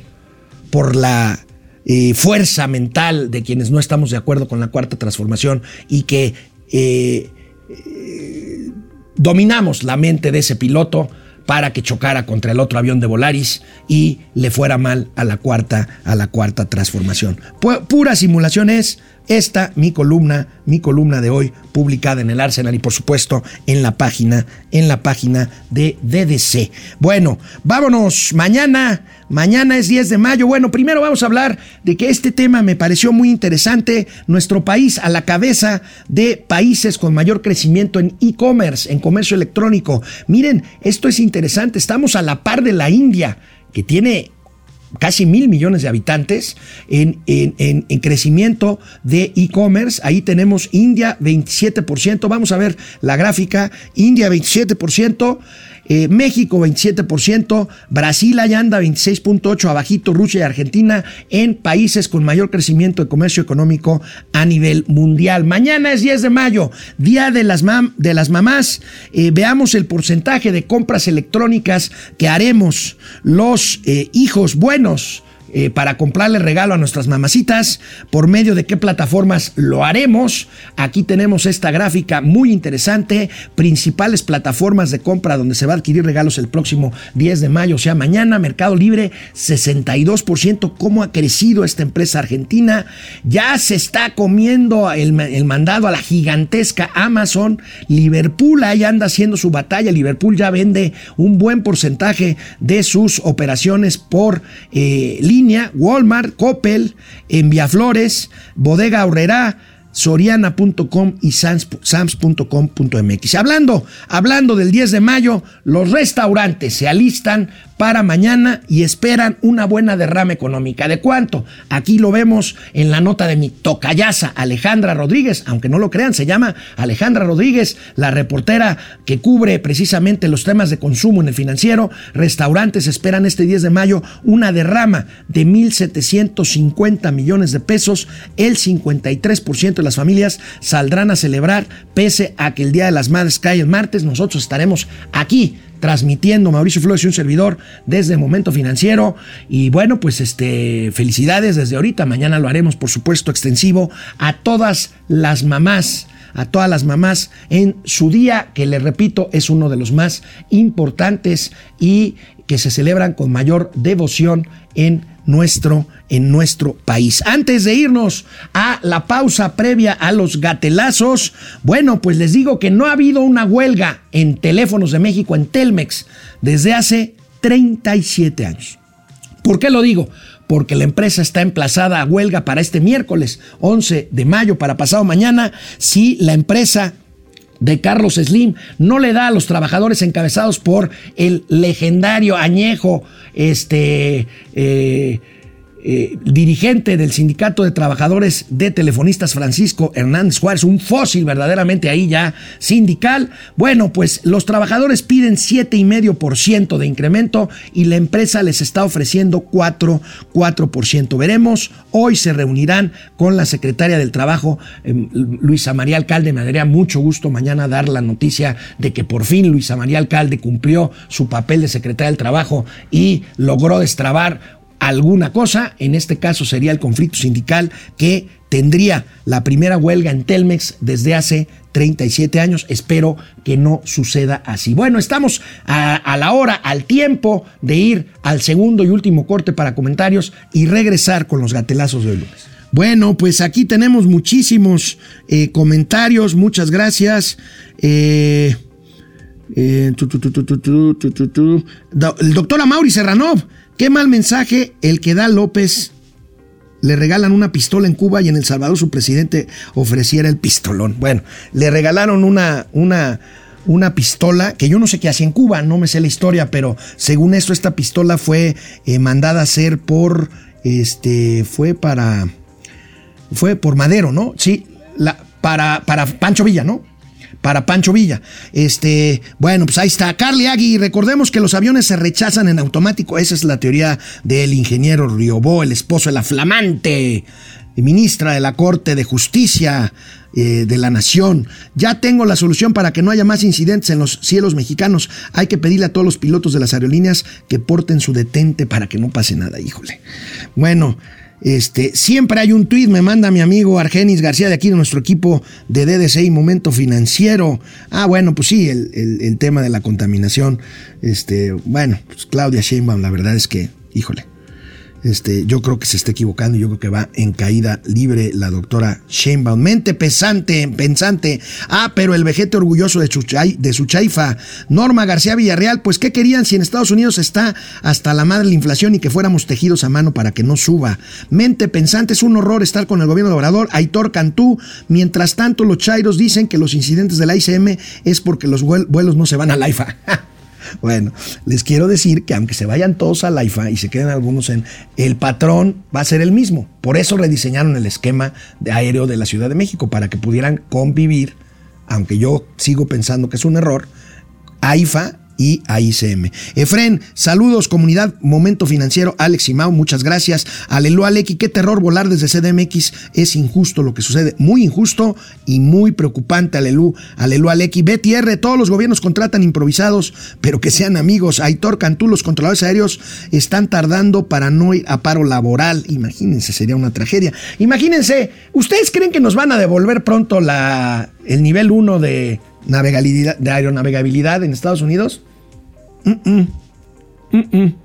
por la eh, fuerza mental de quienes no estamos de acuerdo con la cuarta transformación y que eh, eh, dominamos la mente de ese piloto para que chocara contra el otro avión de Volaris y le fuera mal a la cuarta, a la cuarta transformación. Pu- pura simulación es esta mi columna, mi columna de hoy publicada en el Arsenal y por supuesto en la página, en la página de DDC. Bueno, vámonos mañana, mañana es 10 de mayo. Bueno, primero vamos a hablar de que este tema me pareció muy interesante, nuestro país a la cabeza de países con mayor crecimiento en e-commerce, en comercio electrónico. Miren, esto es interesante, estamos a la par de la India, que tiene casi mil millones de habitantes en, en- en- en crecimiento de e-commerce. Ahí tenemos India 27%. Vamos a ver la gráfica. India 27%. Eh, México 27%, Brasil allá anda 26.8 abajito, Rusia y Argentina en países con mayor crecimiento de comercio económico a nivel mundial. Mañana es 10 de mayo, Día de las, mam- de las Mamás. Eh, veamos el porcentaje de compras electrónicas que haremos los eh, hijos buenos eh, para comprarle regalo a nuestras mamacitas, por medio de qué plataformas lo haremos. Aquí tenemos esta gráfica muy interesante, principales plataformas de compra donde se va a adquirir regalos el próximo 10 de mayo, o sea, mañana, Mercado Libre, 62%, cómo ha crecido esta empresa argentina, ya se está comiendo el, ma- el mandado a la gigantesca Amazon, Liverpool ahí anda haciendo su batalla, Liverpool ya vende un buen porcentaje de sus operaciones por eh, Walmart, Coppel, Enviaflores, Bodega Horrera, Soriana.com y Sams- Sams.com.mx. Hablando, hablando del 10 de mayo, los restaurantes se alistan para mañana y esperan una buena derrama económica. ¿De cuánto? Aquí lo vemos en la nota de mi tocayasa, Alejandra Rodríguez, aunque no lo crean, se llama Alejandra Rodríguez, la reportera que cubre precisamente los temas de consumo en el financiero. Restaurantes esperan este 10 de mayo una derrama de 1.750 millones de pesos. El 53% de las familias saldrán a celebrar, pese a que el Día de las Madres cae el martes. Nosotros estaremos aquí transmitiendo Mauricio Flores y un servidor desde Momento Financiero. Y bueno, pues este, felicidades desde ahorita. Mañana lo haremos, por supuesto, extensivo a todas las mamás a todas las mamás en su día, que les repito, es uno de los más importantes y que se celebran con mayor devoción en nuestro, en nuestro país. Antes de irnos a la pausa previa a los gatelazos, bueno, pues les digo que no ha habido una huelga en teléfonos de México, en Telmex, desde hace 37 años. ¿Por qué lo digo? Porque la empresa está emplazada a huelga para este miércoles 11 de mayo, para pasado mañana, si la empresa de Carlos Slim. No le da a los trabajadores encabezados por el legendario añejo este eh, eh, dirigente del sindicato de trabajadores de telefonistas Francisco Hernández Juárez, un fósil verdaderamente ahí ya sindical. Bueno, pues los trabajadores piden 7,5% de incremento y la empresa les está ofreciendo 4, 4%. Veremos, hoy se reunirán con la secretaria del Trabajo, eh, Luisa María Alcalde. Me daría mucho gusto mañana dar la noticia de que por fin Luisa María Alcalde cumplió su papel de secretaria del Trabajo y logró destrabar alguna cosa, en este caso sería el conflicto sindical que tendría la primera huelga en Telmex desde hace 37 años. Espero que no suceda así. Bueno, estamos a, la hora, al tiempo de ir al segundo y último corte para comentarios y regresar con los gatelazos de hoy lunes. Bueno, pues aquí tenemos muchísimos eh, comentarios, muchas gracias. El doctor Amaury Serranov, qué mal mensaje el que da López. Le regalan una pistola en Cuba y en El Salvador su presidente ofreciera el pistolón. Bueno, le regalaron una, una, una pistola que yo no sé qué hacía en Cuba, no me sé la historia, pero según esto, esta pistola fue eh, mandada a hacer por, este, fue para, fue por Madero, ¿no? Sí, para, para Pancho Villa, ¿no? Para Pancho Villa. Este, bueno, pues ahí está. Carly Agui, recordemos que los aviones se rechazan en automático. Esa es la teoría del ingeniero Riobó, el esposo de la flamante ministra de la Corte de Justicia eh, de la Nación. Ya tengo la solución para que no haya más incidentes en los cielos mexicanos. Hay que pedirle a todos los pilotos de las aerolíneas que porten su detente para que no pase nada, híjole. Bueno, Este, siempre hay un tweet, me manda mi amigo Argenis García de aquí de nuestro equipo de DDC y Momento Financiero. Ah, bueno, pues sí, el, el- el tema de la contaminación. Este, bueno, pues Claudia Sheinbaum, la verdad es que, híjole, este, yo creo que se está equivocando, yo creo que va en caída libre la doctora Sheinbaum. Mente pesante, pensante. Ah, pero el vejete orgulloso de su, de su chaifa. Norma García Villarreal, pues ¿qué querían si en Estados Unidos está hasta la madre la inflación y que fuéramos tejidos a mano para que no suba? Mente pensante, es un horror estar con el gobierno de Obrador. Aitor Cantú, mientras tanto los chairos dicen que los incidentes de la ICM es porque los vuel- vuelos no se van a la IFA. Bueno, les quiero decir que aunque se vayan todos al IFA y se queden algunos en, el patrón va a ser el mismo. Por eso rediseñaron el esquema de aéreo de la Ciudad de México, para que pudieran convivir, aunque yo sigo pensando que es un error, AIFA y AICM. Efren, saludos, comunidad Momento Financiero, Alex y Mau, muchas gracias. Alelu Aleki, qué terror volar desde CDMX, es injusto lo que sucede, muy injusto y muy preocupante, Alelu, Alelu Aleki. Betty R, todos los gobiernos contratan improvisados, pero que sean amigos. Aitor Cantú, los controladores aéreos están tardando para no ir a paro laboral. Imagínense, sería una tragedia. Imagínense, ¿ustedes creen que nos van a devolver pronto la, el nivel 1 de, navegabilidad, de aeronavegabilidad en Estados Unidos? Mm-mm. Mm-mm.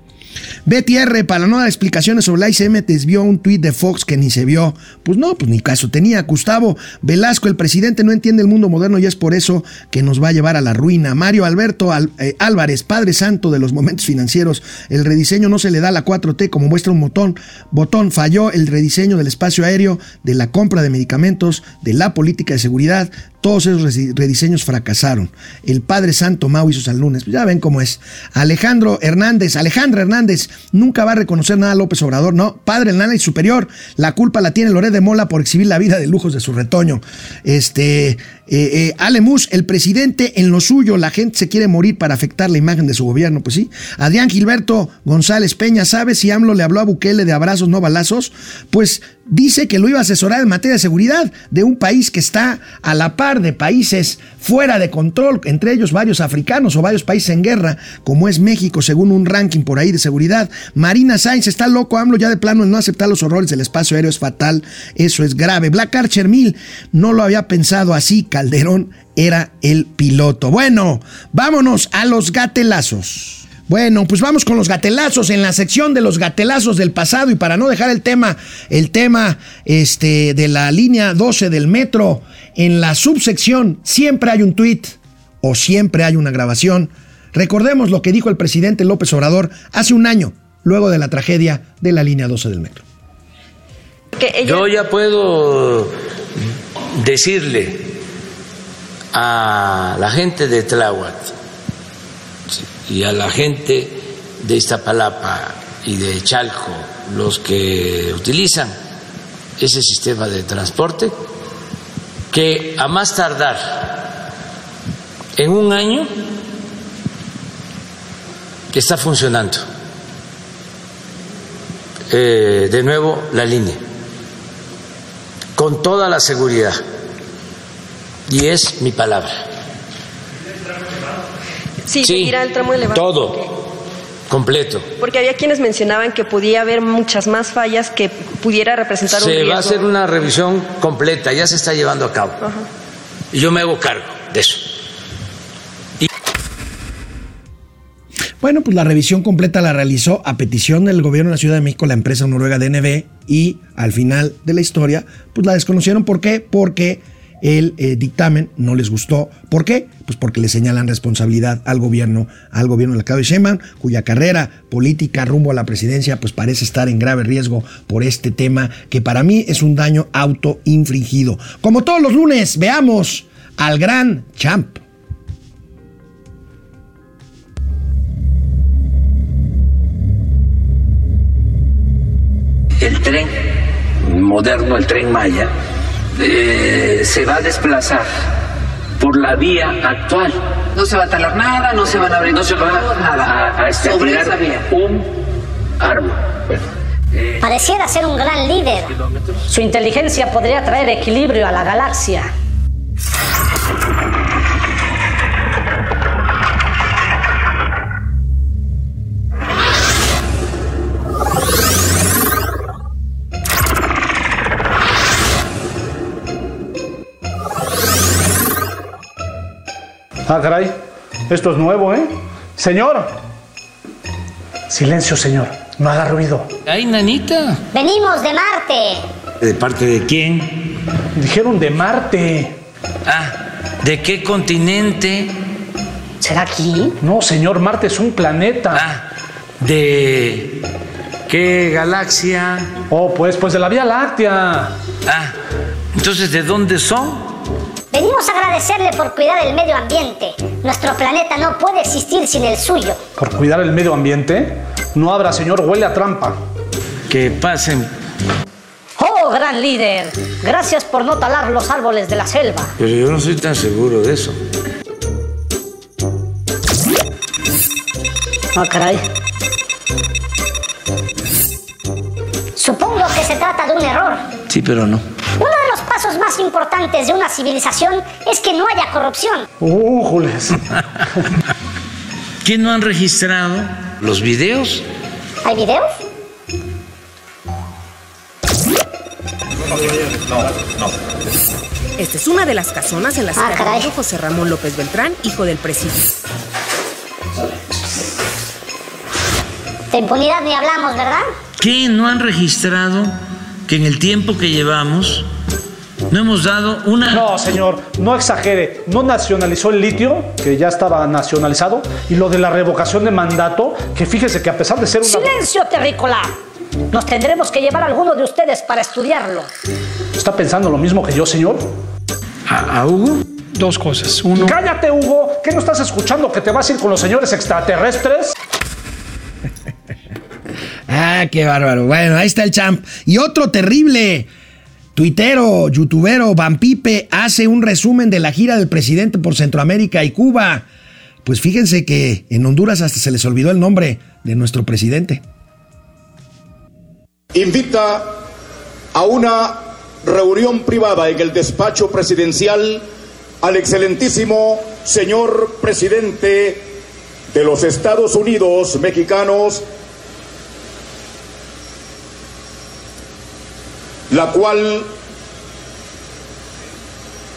Betty R, para no dar explicaciones sobre la ICM, desvió un tuit de Fox que ni se vio. Pues no, pues ni caso tenía. Gustavo Velasco, el presidente no entiende el mundo moderno y es por eso que nos va a llevar a la ruina. Mario Alberto Al- eh, Álvarez, padre santo de los momentos financieros, el rediseño no se le da a la 4T como muestra un botón. Botón falló el rediseño del espacio aéreo, de la compra de medicamentos, de la política de seguridad. Todos esos rediseños fracasaron. El Padre Santo Mau y sus alumnos, ya ven cómo es. Alejandro Hernández, Alejandra Hernández, nunca va a reconocer nada a López Obrador, no. Padre Hernández superior, la culpa la tiene Loret de Mola por exhibir la vida de lujos de su retoño. Este, eh, eh, Ale Mus, el presidente en lo suyo, la gente se quiere morir para afectar la imagen de su gobierno, pues sí. Adrián Gilberto González Peña, ¿sabe si AMLO le habló a Bukele de abrazos, no balazos? Pues dice que lo iba a asesorar en materia de seguridad de un país que está a la par de países fuera de control, entre ellos varios africanos o varios países en guerra, como es México, según un ranking por ahí de seguridad. Marina Sainz está loco, AMLO ya de plano en no aceptar los horrores del espacio aéreo es fatal, eso es grave. Black Archer Mill no lo había pensado así, Calderón era el piloto. Bueno, vámonos a los gatelazos. Bueno, pues vamos con los gatelazos en la sección de los gatelazos del pasado y para no dejar el tema, el tema este, de la línea 12 del metro, en la subsección siempre hay un tuit o siempre hay una grabación. Recordemos lo que dijo el presidente López Obrador hace un año, luego de la tragedia de la línea 12 del metro. Que ella- Yo ya puedo decirle a la gente de Tláhuac y a la gente de Iztapalapa y de Chalco, los que utilizan ese sistema de transporte, que a más tardar en un año está funcionando eh, de nuevo la línea con toda la seguridad. Y es mi palabra. Sí, seguirá el tramo elevado. todo, completo. Porque había quienes mencionaban que podía haber muchas más fallas que pudiera representar un Se riesgo. va a hacer una revisión completa, ya se está llevando a cabo. Y yo me hago cargo de eso. Bueno, pues la revisión completa la realizó a petición del gobierno de la Ciudad de México, la empresa noruega DNB, y al final de la historia, pues la desconocieron. ¿Por qué? Porque el eh, dictamen no les gustó. ¿Por qué? Pues porque le señalan responsabilidad al gobierno, al gobierno de la Claudia Sheinbaum, cuya carrera política rumbo a la presidencia pues parece estar en grave riesgo por este tema que para mí es un daño autoinfligido. Como todos los lunes, veamos al gran champ. el tren moderno, el tren Maya, eh, se va a desplazar por la vía actual. No se va a talar nada, no se van a abrir No se va a, a sobre estirar esa vía. un árbol. Bueno, Pareciera ser un gran líder. Su inteligencia podría traer equilibrio a la galaxia. Ah, caray. Esto es nuevo, ¿eh? Señor. Silencio, señor. No haga ruido. Ay, nanita. Venimos de Marte. ¿De parte de quién? Dijeron de Marte. Ah, ¿de qué continente? ¿Será aquí? No, señor, Marte es un planeta. Ah, ¿de qué galaxia? Oh, pues, pues de la Vía Láctea. Ah, entonces, ¿de dónde son? Venimos a agradecerle por cuidar el medio ambiente. Nuestro planeta no puede existir sin el suyo. ¿Por cuidar el medio ambiente? No abra, señor, huele a trampa. Que pasen. ¡Oh, gran líder! Gracias por no talar los árboles de la selva. Pero yo no soy tan seguro de eso. Ah, caray. Supongo que se trata de un error. Sí, pero no. Pasos más importantes de una civilización es que no haya corrupción. ¡Újules! ¿Quién no han registrado los videos? ¿Hay videos? Esta es una de las casonas en las Ah, que caray. vivió José Ramón López Beltrán, hijo del presidente. De impunidad ni hablamos, ¿verdad? ¿Qué no han registrado que en el tiempo que llevamos no hemos dado una... No, señor, no exagere. No nacionalizó el litio, que ya estaba nacionalizado, y lo de la revocación de mandato, que fíjese que a pesar de ser una... ¡Silencio, terrícola! Nos tendremos que llevar a alguno de ustedes para estudiarlo. ¿Está pensando lo mismo que yo, señor? ¿A, a Hugo? Dos cosas. Uno... ¡Cállate, Hugo! ¿Qué no estás escuchando que te vas a ir con los señores extraterrestres? Ah, qué bárbaro. Bueno, ahí está el champ. Y otro terrible. Tuitero, youtubero, Vampipe hace un resumen de la gira del presidente por Centroamérica y Cuba. Pues fíjense que en Honduras hasta se les olvidó el nombre de nuestro presidente. invita a una reunión privada en el despacho presidencial al excelentísimo señor presidente de los Estados Unidos mexicanos, la cual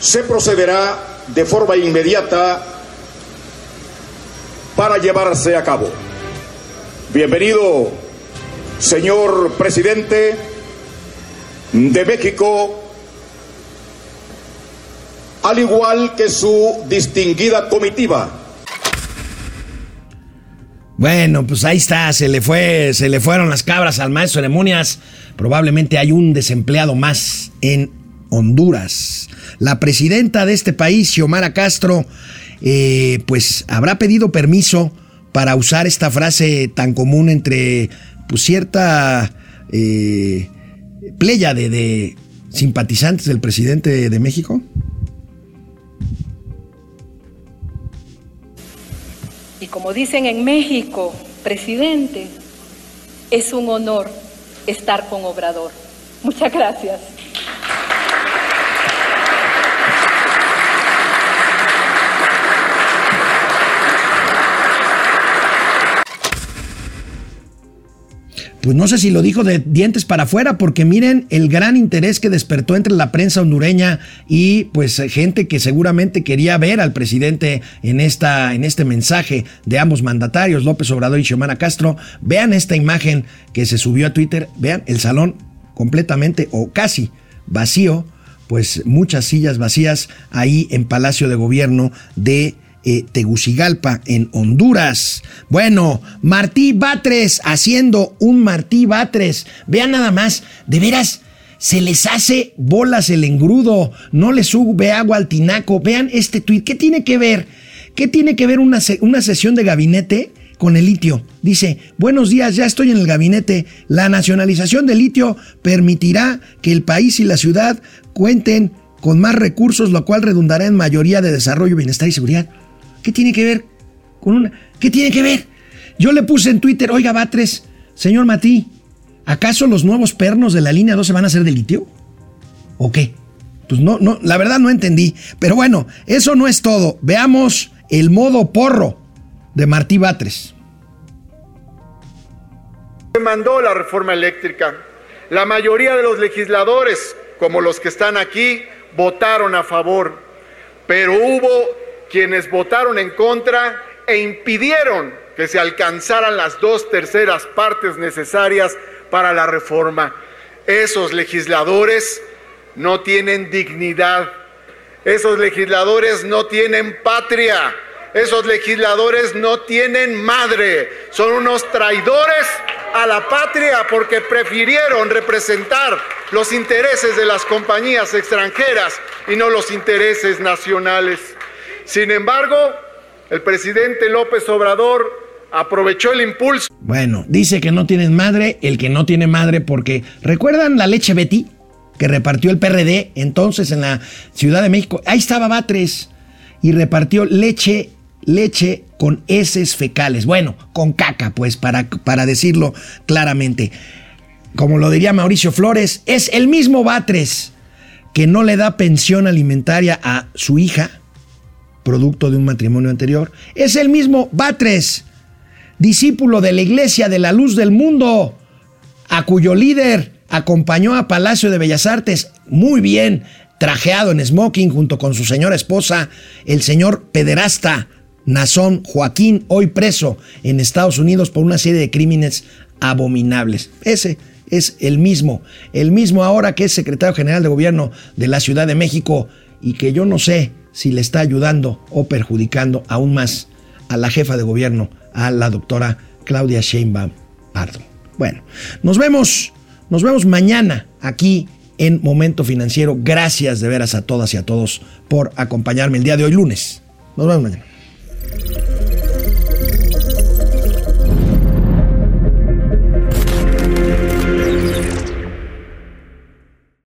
se procederá de forma inmediata para llevarse a cabo. Bienvenido, señor presidente de México, al igual que su distinguida comitiva. Bueno, pues ahí está, se le fue, se le fueron las cabras al maestro de ceremonias. Probablemente hay un desempleado más en Honduras. La presidenta de este país, Xiomara Castro, eh, pues habrá pedido permiso para usar esta frase tan común entre pues, cierta eh, de simpatizantes del presidente de México. Y como dicen en México, presidente, es un honor estar con Obrador. Muchas gracias. Pues no sé si lo dijo de dientes para afuera, porque miren el gran interés que despertó entre la prensa hondureña y pues gente que seguramente quería ver al presidente en, esta, en este mensaje de ambos mandatarios, López Obrador y Xiomara Castro. Vean esta imagen que se subió a Twitter, vean el salón completamente o casi vacío, pues muchas sillas vacías ahí en Palacio de Gobierno de eh, Tegucigalpa, en Honduras. Bueno, Martí Batres haciendo un Martí Batres. Vean nada más, de veras, se les hace bolas el engrudo, no les sube agua al tinaco. Vean este tuit, ¿qué tiene que ver? ¿Qué tiene que ver una, una sesión de gabinete con el litio? Dice, buenos días, ya estoy en el gabinete. La nacionalización del litio permitirá que el país y la ciudad cuenten con más recursos, lo cual redundará en mayoría de desarrollo, bienestar y seguridad. ¿Qué tiene que ver con una? ¿Qué tiene que ver? Yo le puse en Twitter, oiga, Batres, señor Matí, ¿acaso los nuevos pernos de la línea 2 se van a hacer de litio? ¿O qué? Pues no, no, la verdad no entendí. Pero bueno, eso no es todo. Veamos el modo porro de Martí Batres. Se mandó la reforma eléctrica. La mayoría de los legisladores, como los que están aquí, votaron a favor. Pero hubo quienes votaron en contra e impidieron que se alcanzaran las dos terceras partes necesarias para la reforma. Esos legisladores no tienen dignidad, esos legisladores no tienen patria, esos legisladores no tienen madre, son unos traidores a la patria porque prefirieron representar los intereses de las compañías extranjeras y no los intereses nacionales. Sin embargo, el presidente López Obrador aprovechó el impulso. Bueno, dice que no tienen madre, el que no tiene madre porque ¿recuerdan la leche Betty que repartió el PRD entonces en la Ciudad de México? Ahí estaba Batres y repartió leche leche con heces fecales. Bueno, con caca, pues, para, para decirlo claramente. Como lo diría Mauricio Flores, es el mismo Batres que no le da pensión alimentaria a su hija, producto de un matrimonio anterior. Es el mismo Batres, discípulo de la Iglesia de la Luz del Mundo, a cuyo líder acompañó a Palacio de Bellas Artes muy bien, trajeado en smoking junto con su señora esposa, el señor pederasta Nazón Joaquín, hoy preso en Estados Unidos por una serie de crímenes abominables. Ese es el mismo, el mismo ahora que es secretario general de gobierno de la Ciudad de México y que yo no sé si le está ayudando o perjudicando aún más a la jefa de gobierno, a la doctora Claudia Sheinbaum Pardo. Bueno, nos vemos, nos vemos mañana aquí en Momento Financiero. Gracias de veras a todas y a todos por acompañarme el día de hoy lunes. Nos vemos mañana.